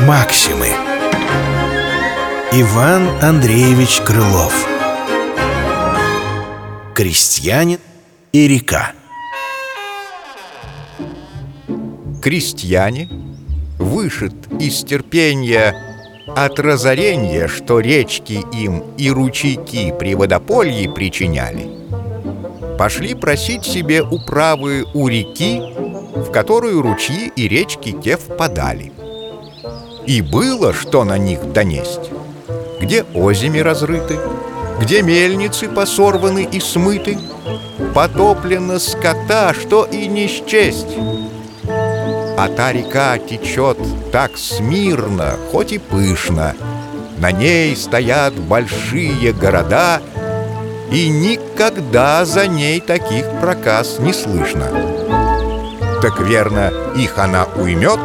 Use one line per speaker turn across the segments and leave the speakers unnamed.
Максимы. Иван Андреевич Крылов. Крестьянин и река.
Крестьяне вышит из терпения от разорения, что речки им и ручейки при водополье причиняли, пошли просить себе управы у реки, в которую ручьи и речки те впадали. И было, что на них донесть. Где озими разрыты, где мельницы посорваны и смыты, потоплено скота, что и не счесть. А та река течет так смирно, хоть и пышно. На ней стоят большие города, и никогда за ней таких проказ не слышно. Так верно, их она уймет,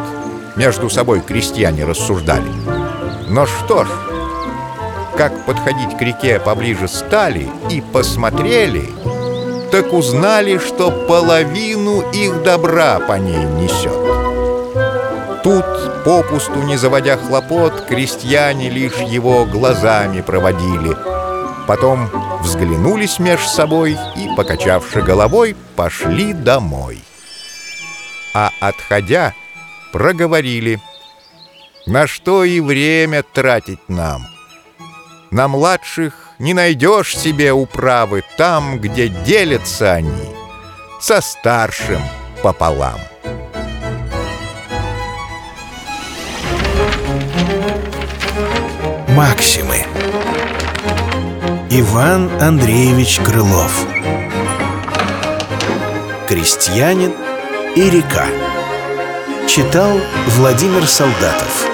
между собой крестьяне рассуждали. Но что ж, как подходить к реке поближе стали и посмотрели, так узнали, что половину их добра по ней несет. Тут, попусту не заводя хлопот, крестьяне лишь его глазами проводили. Потом взглянулись меж собой и, покачавши головой, пошли домой. А отходя, проговорили. На что и время тратить нам? На младших не найдешь себе управы там, где делятся они со старшим пополам.
Максимы Иван Андреевич Крылов. Крестьянин и река Читал Владимир Солдатов